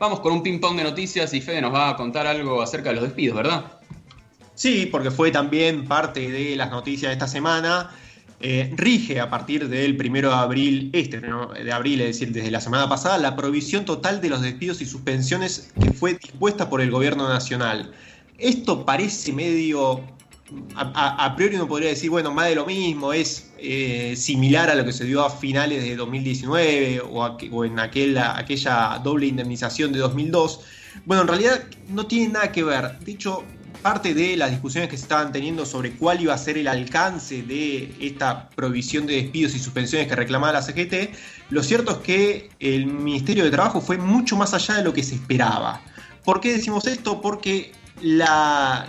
vamos con un ping-pong de noticias y Fede nos va a contar algo acerca de los despidos, ¿verdad? Sí, porque fue también parte de las noticias de esta semana. Eh, rige a partir del primero de abril, este de abril, es decir, desde la semana pasada, la provisión total de los despidos y suspensiones que fue dispuesta por el gobierno nacional. Esto parece medio a, priori uno podría decir, bueno, más de lo mismo, es eh, similar a lo que se dio a finales de 2019 o, en aquella doble indemnización de 2002. Bueno, en realidad no tiene nada que ver. De hecho, parte de las discusiones que se estaban teniendo sobre cuál iba a ser el alcance de esta provisión de despidos y suspensiones que reclamaba la CGT, lo cierto es que el Ministerio de Trabajo fue mucho más allá de lo que se esperaba. ¿Por qué decimos esto? Porque la,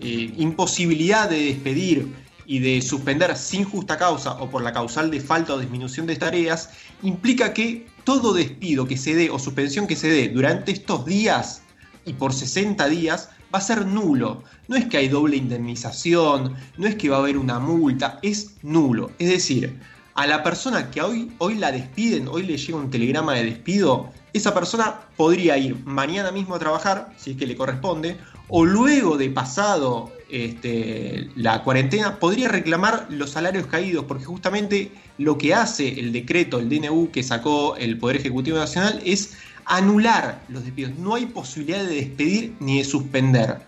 imposibilidad de despedir y de suspender sin justa causa o por la causal de falta o disminución de tareas implica que todo despido que se dé o suspensión que se dé durante estos días y por 60 días va a ser nulo. No es que hay doble indemnización, no es que va a haber una multa, es nulo. Es decir, a la persona que hoy, hoy la despiden, hoy le llega un telegrama de despido, esa persona podría ir mañana mismo a trabajar, si es que le corresponde, o luego de pasado este, la cuarentena, podría reclamar los salarios caídos, porque justamente lo que hace el decreto, el DNU que sacó el Poder Ejecutivo Nacional es anular los despidos. No hay posibilidad de despedir ni de suspender.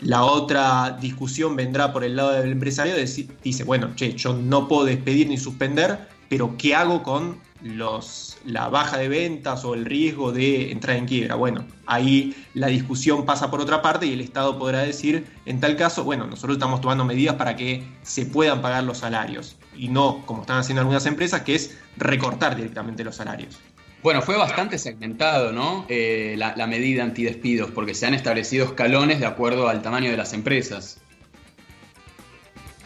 La otra discusión vendrá por el lado del empresario, dice, bueno, che, yo no puedo despedir ni suspender, pero ¿qué hago con los, la baja de ventas o el riesgo de entrar en quiebra. Bueno, ahí la discusión pasa por otra parte y el Estado podrá decir, en tal caso, bueno, nosotros estamos tomando medidas para que se puedan pagar los salarios y no, como están haciendo algunas empresas, que es recortar directamente los salarios. Bueno, fue bastante segmentado, ¿no? Eh, la, la medida antidespidos, porque se han establecido escalones de acuerdo al tamaño de las empresas.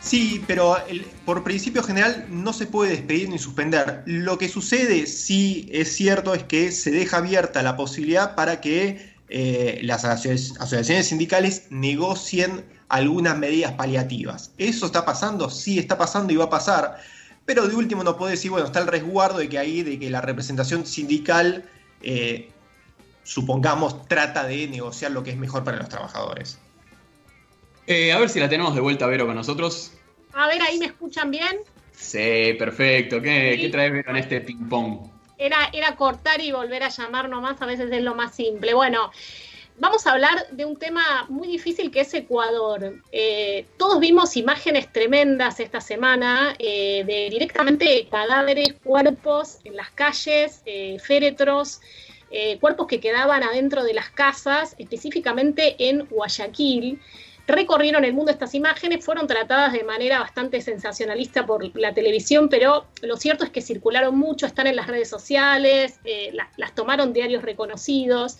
Sí, pero por principio general no se puede despedir ni suspender. Lo que sucede, sí es cierto, es que se deja abierta la posibilidad para que eh, las asociaciones sindicales negocien algunas medidas paliativas. ¿Eso está pasando? Sí, está pasando y va a pasar. Pero de último no puede decir, bueno, está el resguardo de que ahí, de que la representación sindical, eh, supongamos, trata de negociar lo que es mejor para los trabajadores. Eh, a ver si la tenemos de vuelta, Vero, con nosotros. A ver, ahí me escuchan bien. Sí, perfecto. ¿Qué, ¿qué traes Vero en este ping-pong? Era, era cortar y volver a llamar nomás, a veces es lo más simple. Bueno, vamos a hablar de un tema muy difícil que es Ecuador. Eh, todos vimos imágenes tremendas esta semana eh, de directamente cadáveres, cuerpos en las calles, féretros. cuerpos que quedaban adentro de las casas, específicamente en Guayaquil recorrieron el mundo estas imágenes, fueron tratadas de manera bastante sensacionalista por la televisión, pero lo cierto es que circularon mucho, están en las redes sociales, eh, las tomaron diarios reconocidos.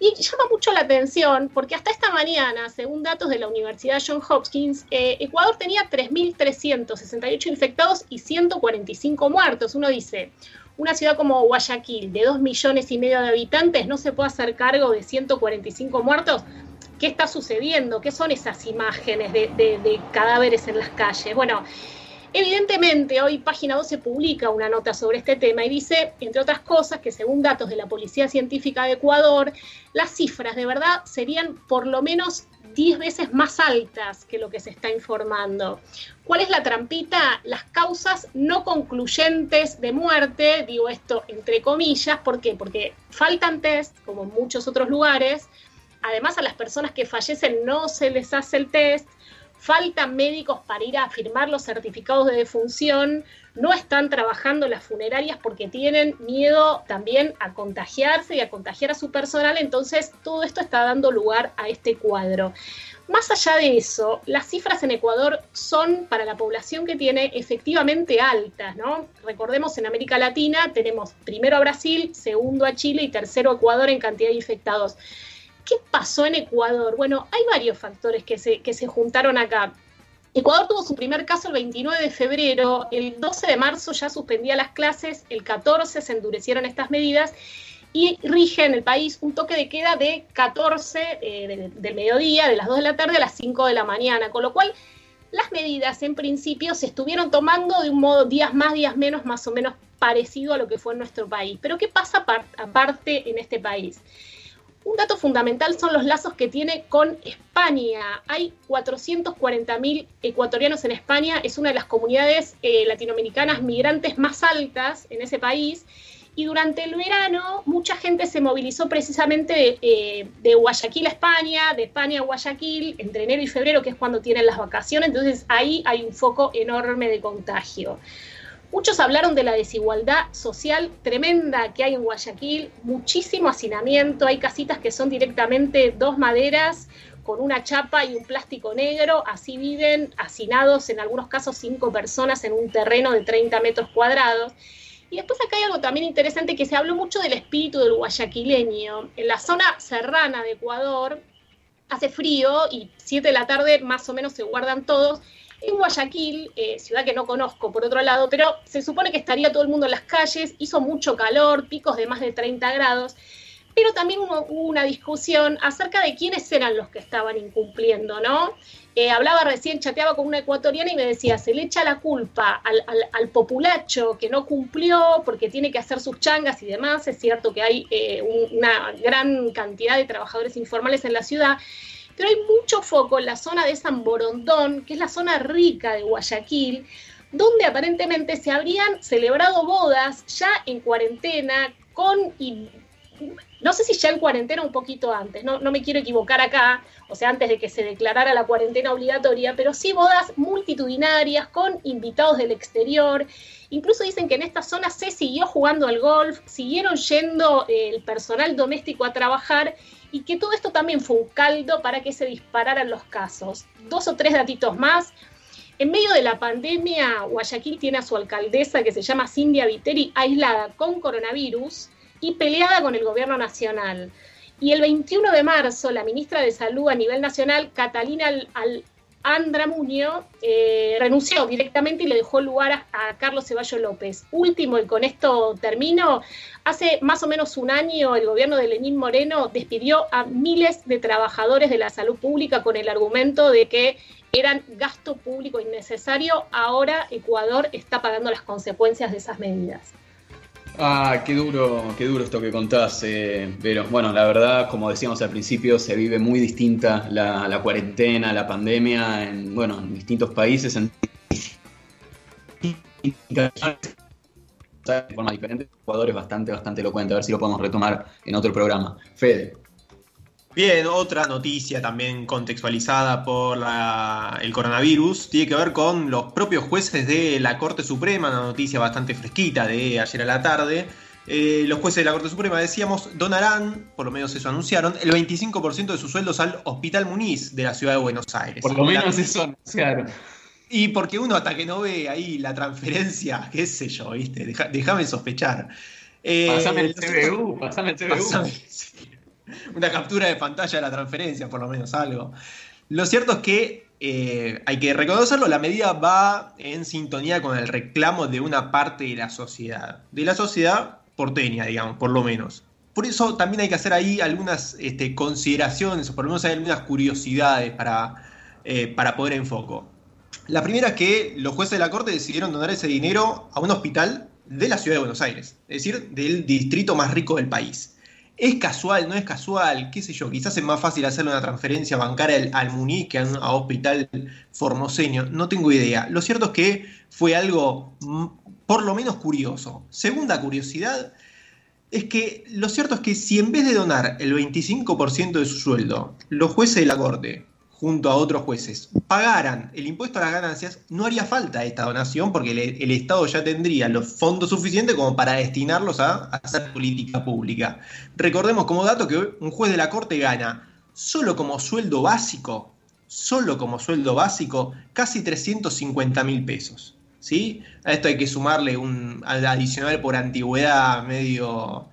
Y llama mucho la atención porque hasta esta mañana, según datos de la Universidad John Hopkins, eh, Ecuador tenía 3.368 infectados y 145 muertos. Uno dice, una ciudad como Guayaquil, de 2 millones y medio de habitantes, no se puede hacer cargo de 145 muertos qué está sucediendo, qué son esas imágenes de, cadáveres en las calles. Bueno, Evidentemente, hoy Página 12 publica una nota sobre este tema y dice, entre otras cosas, que según datos de la Policía Científica de Ecuador, las cifras de verdad serían por lo menos 10 veces más altas que lo que se está informando. ¿Cuál es la trampita? Las causas no concluyentes de muerte, digo esto entre comillas, ¿por qué? Porque faltan test, como en muchos otros lugares, además a las personas que fallecen no se les hace el test, faltan médicos para ir a firmar los certificados de defunción, no están trabajando las funerarias porque tienen miedo también a contagiarse y a contagiar a su personal, entonces todo esto está dando lugar a este cuadro. Más allá de eso, las cifras en Ecuador son para la población que tiene efectivamente altas, ¿no? Recordemos en América Latina tenemos primero a Brasil, segundo a Chile y tercero a Ecuador en cantidad de infectados. ¿Qué pasó en Ecuador? Bueno, hay varios factores que se, que se juntaron acá. Ecuador tuvo su primer caso el 29 de febrero, el 12 de marzo ya suspendía las clases, el 14 se endurecieron estas medidas y rige en el país un toque de queda de 14 eh, del, mediodía, de las 2 de la tarde a las 5 de la mañana, con lo cual las medidas en principio se estuvieron tomando de un modo días más, días menos, más o menos parecido a lo que fue en nuestro país. Pero ¿qué pasa aparte en este país? Un dato fundamental son los lazos que tiene con España. Hay 440.000 ecuatorianos en España, es una de las comunidades eh, latinoamericanas migrantes más altas en ese país. Y durante el verano mucha gente se movilizó precisamente eh, de, Guayaquil a España, de España a Guayaquil, entre enero y febrero, que es cuando tienen las vacaciones. Entonces ahí hay un foco enorme de contagio. Muchos hablaron de la desigualdad social tremenda que hay en Guayaquil, muchísimo hacinamiento, hay casitas que son directamente dos maderas con una chapa y un plástico negro, así viven hacinados en algunos casos cinco personas en un terreno de 30 metros cuadrados. Y después acá hay algo también interesante que se habló mucho del espíritu del guayaquileño. En la zona serrana de Ecuador hace frío y 7 de la tarde más o menos se guardan todos en Guayaquil, eh, ciudad que no conozco por otro lado, pero se supone que estaría todo el mundo en las calles, hizo mucho calor, picos de más de 30 grados, pero también hubo una discusión acerca de quiénes eran los que estaban incumpliendo, ¿no? Eh, hablaba recién, chateaba con una ecuatoriana y me decía, se le echa la culpa al, populacho que no cumplió porque tiene que hacer sus changas y demás. Es cierto que hay eh, una gran cantidad de trabajadores informales en la ciudad, pero hay mucho foco en la zona de San Borondón, que es la zona rica de Guayaquil, donde aparentemente se habrían celebrado bodas ya en cuarentena, con, no sé si ya en cuarentena un poquito antes, no, no me quiero equivocar acá, o sea, antes de que se declarara la cuarentena obligatoria, pero sí bodas multitudinarias con invitados del exterior. Incluso dicen que en esta zona se siguió jugando al golf, siguieron yendo el personal doméstico a trabajar y que todo esto también fue un caldo para que se dispararan los casos. Dos o tres datitos más. En medio de la pandemia, Guayaquil tiene a su alcaldesa que se llama Cindia Viteri aislada con coronavirus y peleada con el gobierno nacional. Y el 21 de marzo, la ministra de Salud a nivel nacional, Catalina Al Andra Muñoz eh, renunció directamente y le dejó lugar a, Carlos Ceballos López. Último, y con esto termino, hace más o menos un año el gobierno de Lenín Moreno despidió a miles de trabajadores de la salud pública con el argumento de que eran gasto público innecesario. Ahora Ecuador está pagando las consecuencias de esas medidas. Ah, qué duro, qué duro esto que contás, eh, pero bueno, la verdad, como decíamos al principio, se vive muy distinta la, cuarentena, la pandemia en, bueno, en distintos países, en de forma diferente. Ecuador es bastante, bastante elocuente, a ver si lo podemos retomar en otro programa. Fede. Bien, otra noticia también contextualizada por el coronavirus tiene que ver con los propios jueces de la Corte Suprema, una noticia bastante fresquita de ayer a la tarde. Eh, los jueces de la Corte Suprema, decíamos, donarán, por lo menos eso anunciaron, el 25% de sus sueldos al Hospital Muniz de la ciudad de Buenos Aires. Por lo menos eso anunciaron. Y porque uno hasta que no ve ahí la transferencia, qué sé yo, ¿viste? déjame sospechar. Eh, pasame el CBU, pasame el CBU. una captura de pantalla de la transferencia, por lo menos algo. Lo cierto es que eh, hay que reconocerlo, la medida va en sintonía con el reclamo de una parte de la sociedad, de la sociedad porteña, digamos, por lo menos. Por eso también hay que hacer ahí algunas este, consideraciones, o por lo menos hay algunas curiosidades para, eh, para poder enfoco. La primera es que los jueces de la Corte decidieron donar ese dinero a un hospital de la ciudad de Buenos Aires, es decir, del distrito más rico del país. ¿Es casual? ¿No es casual? ¿Qué sé yo? Quizás es más fácil hacerle una transferencia bancaria al, Muniz que a un hospital formoseño. No tengo idea. Lo cierto es que fue algo mm, por lo menos curioso. Segunda curiosidad es que lo cierto es que si en vez de donar el 25% de su sueldo, los jueces de la corte junto a otros jueces pagaran el impuesto a las ganancias, no haría falta esta donación porque el, Estado ya tendría los fondos suficientes como para destinarlos a, hacer política pública. Recordemos como dato que un juez de la Corte gana solo como sueldo básico, solo como sueldo básico, casi 350 mil pesos. ¿sí? A esto hay que sumarle un adicional por antigüedad medio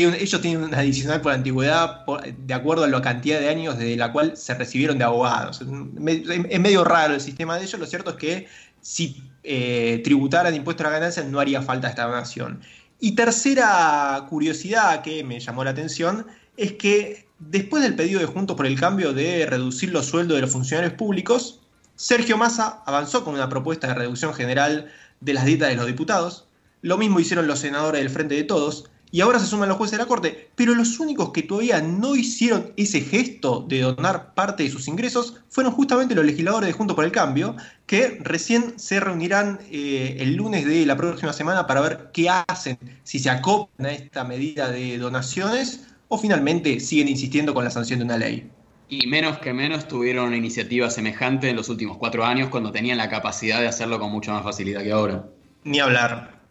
ellos tienen un adicional por antigüedad de acuerdo a la cantidad de años desde la cual se recibieron de abogados. Es medio raro el sistema de ellos, lo cierto es que si eh, tributaran impuestos a la ganancia no haría falta esta donación. Y tercera curiosidad que me llamó la atención es que después del pedido de Juntos por el Cambio de reducir los sueldos de los funcionarios públicos, Sergio Massa avanzó con una propuesta de reducción general de las dietas de los diputados, lo mismo hicieron los senadores del Frente de Todos, y ahora se suman los jueces de la Corte, pero los únicos que todavía no hicieron ese gesto de donar parte de sus ingresos fueron justamente los legisladores de Junto por el Cambio, que recién se reunirán eh, el lunes de la próxima semana para ver qué hacen, si se acoplan a esta medida de donaciones o finalmente siguen insistiendo con la sanción de una ley. Y menos que menos tuvieron una iniciativa semejante en los últimos cuatro años cuando tenían la capacidad de hacerlo con mucha más facilidad que ahora. Ni hablar.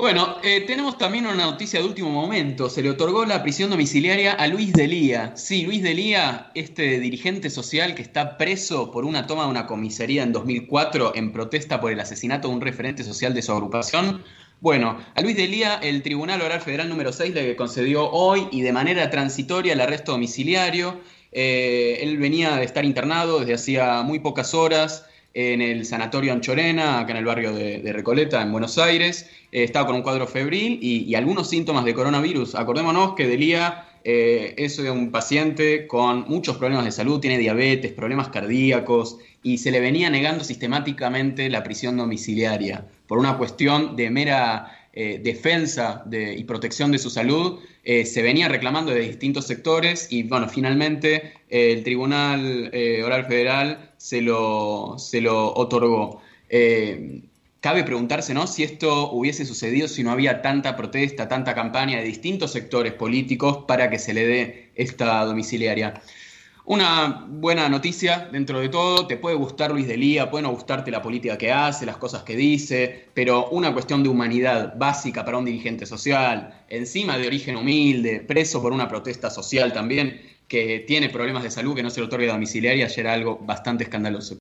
Bueno, eh, tenemos también una noticia de último momento. Se le otorgó la prisión domiciliaria a Luis Delía. Sí, Luis Delía, este dirigente social que está preso por una toma de una comisaría en 2004 en protesta por el asesinato de un referente social de su agrupación. Bueno, a Luis Delía el Tribunal Oral Federal número 6 le concedió hoy y de manera transitoria el arresto domiciliario. Eh, él venía de estar internado desde hacía muy pocas horas en el Sanatorio Anchorena, acá en el barrio de, Recoleta, en Buenos Aires. Eh, estaba con un cuadro febril y, algunos síntomas de coronavirus. Acordémonos que Delía eh, es un paciente con muchos problemas de salud, tiene diabetes, problemas cardíacos y se le venía negando sistemáticamente la prisión domiciliaria por una cuestión de mera eh, defensa y protección de su salud, eh, se venía reclamando de distintos sectores y bueno, finalmente eh, el Tribunal Oral Federal se lo, se lo otorgó. cabe preguntarse ¿no? si esto hubiese sucedido si no había tanta protesta, tanta campaña de distintos sectores políticos para que se le dé esta domiciliaria. Una buena noticia dentro de todo, te puede gustar Luis Delía, puede no gustarte la política que hace, las cosas que dice, pero una cuestión de humanidad básica para un dirigente social, encima de origen humilde, preso por una protesta social también, que tiene problemas de salud, que no se le otorga domiciliaria, ya era algo bastante escandaloso.